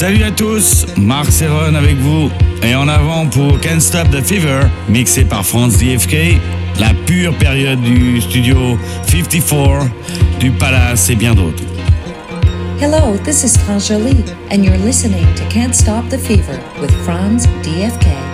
Salut à tous, Marc Serron avec vous. Et en avant pour Can't Stop the Fever, mixé par Franz DFK, la pure période du studio 54, du Palace et bien d'autres. Hello, this is Franz Jolie, and you're listening to Can't Stop the Fever with Franz DFK.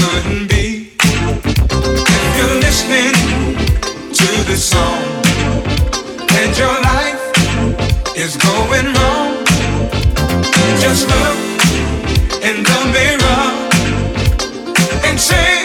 couldn't be. If you're listening to this song and your life is going wrong, just look in the mirror and say.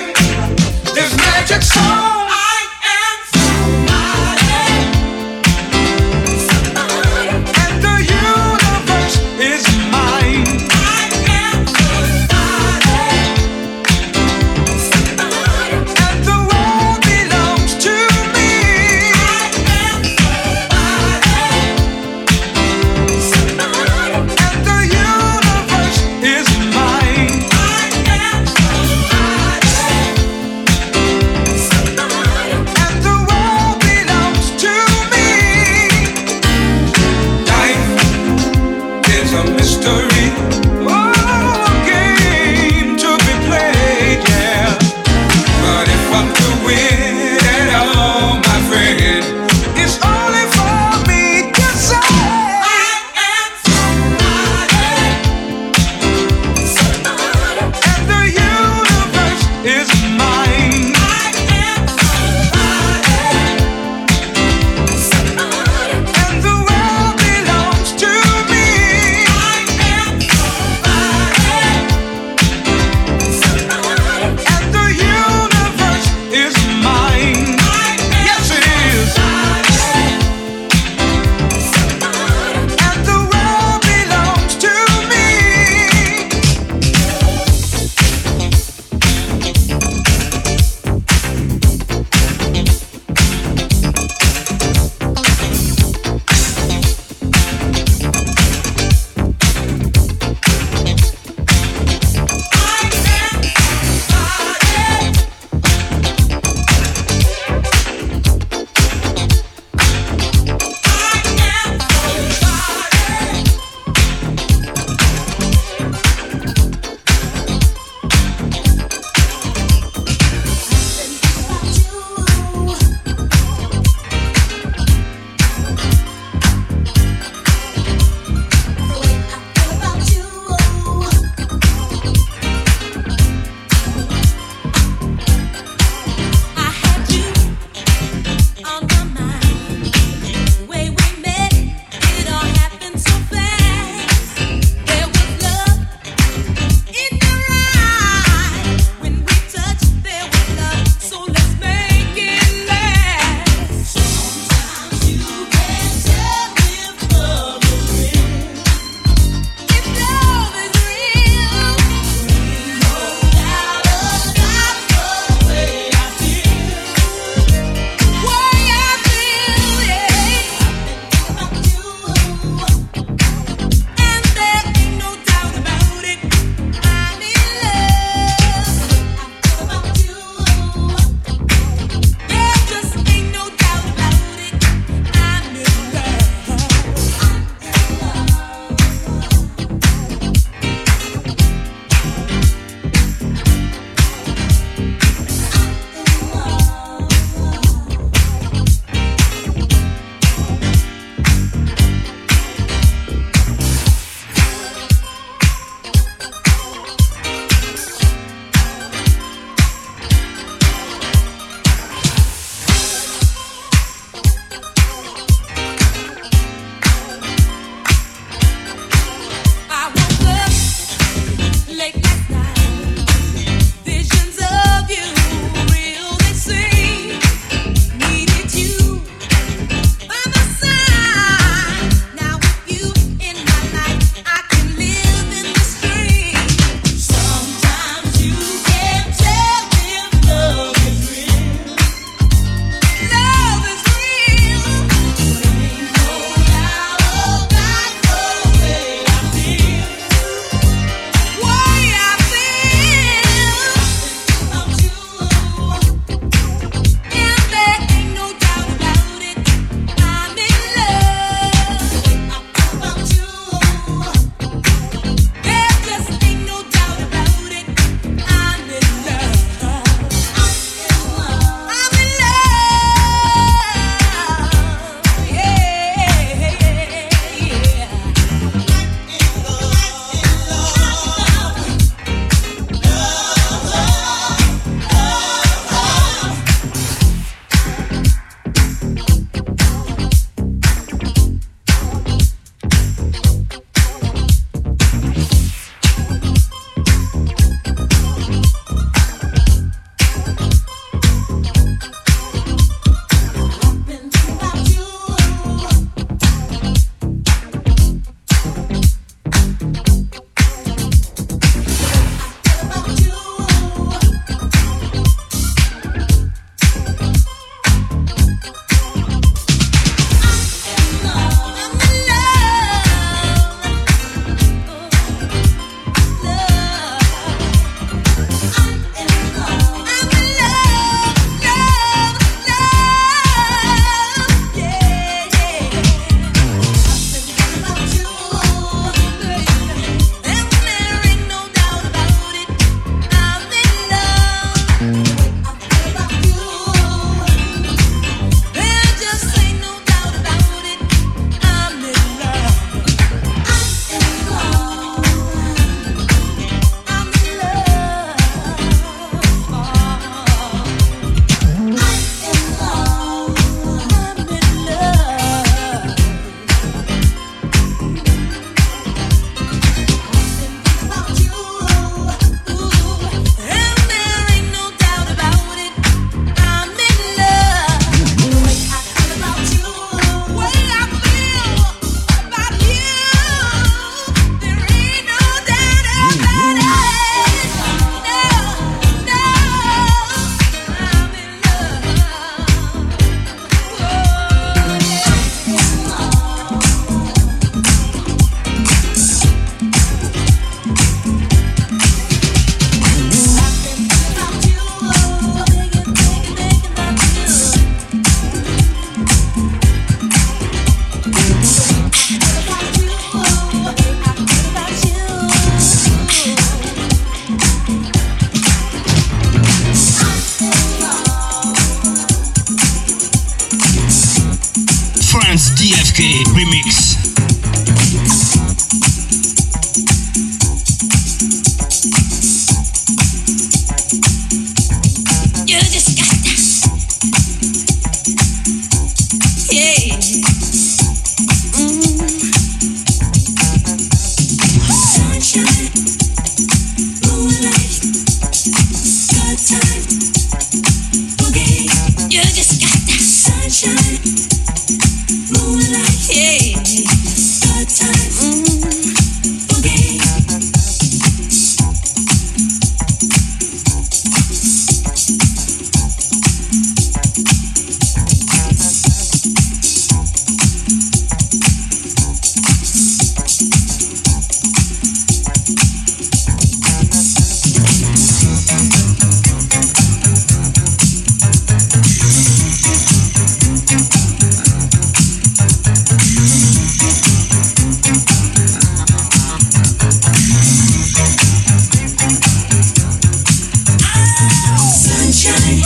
Sunshine,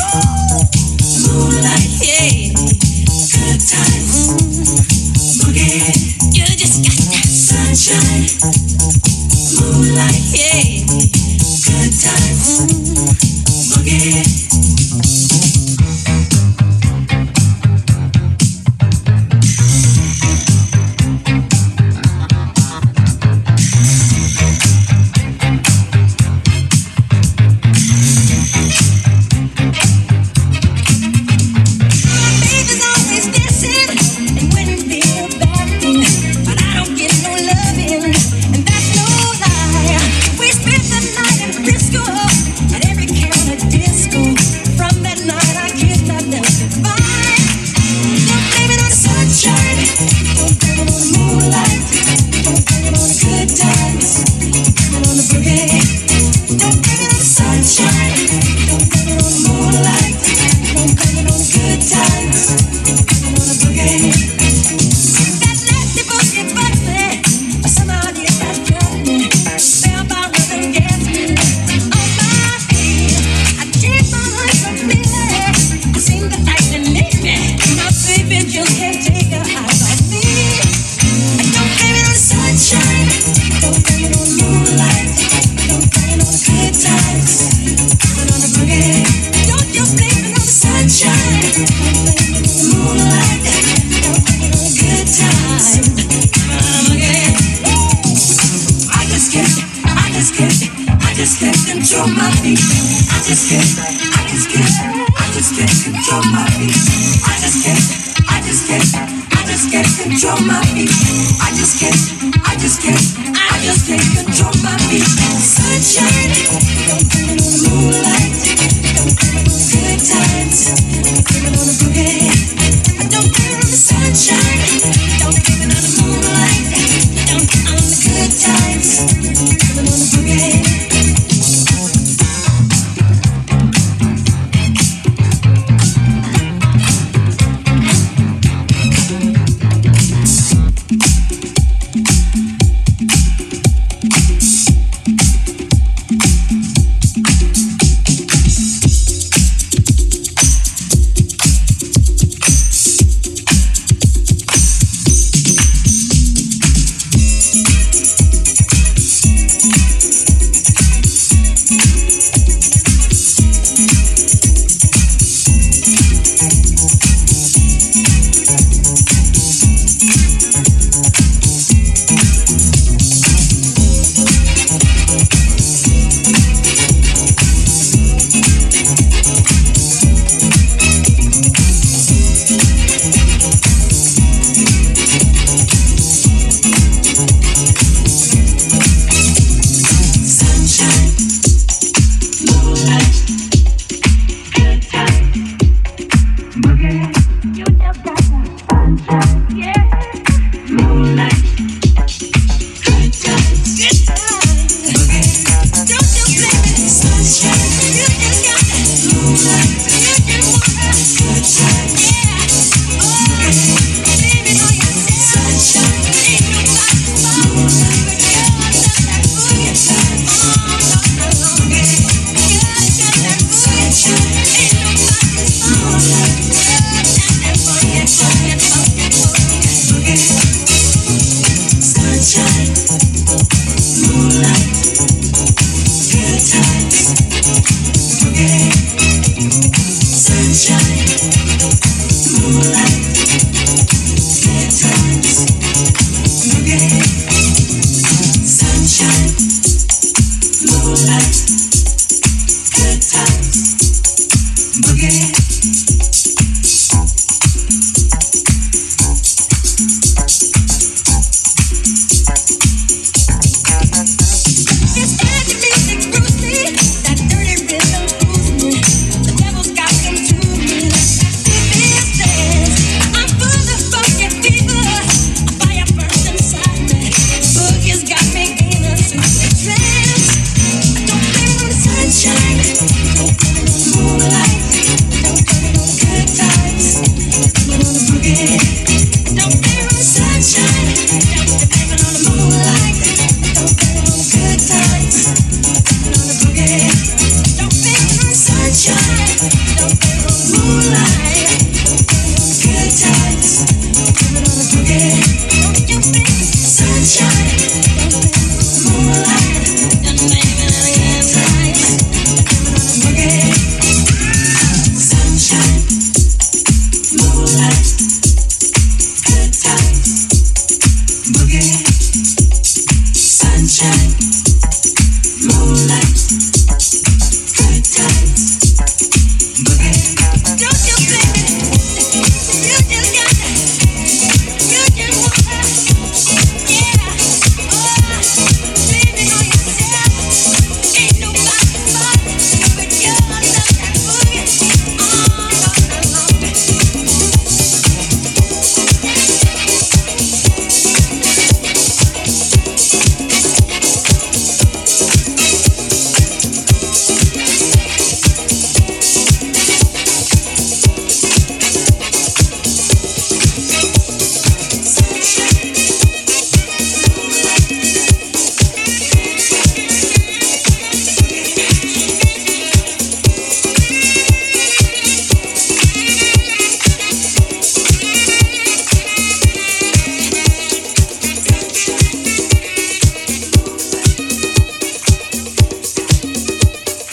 moonlight, yeah,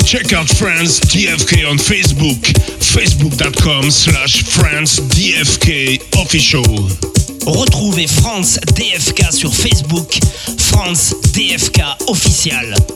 Friends DFK on Facebook, facebook.com slash France DFK official. Retrouvez France DFK sur Facebook, France DFK official.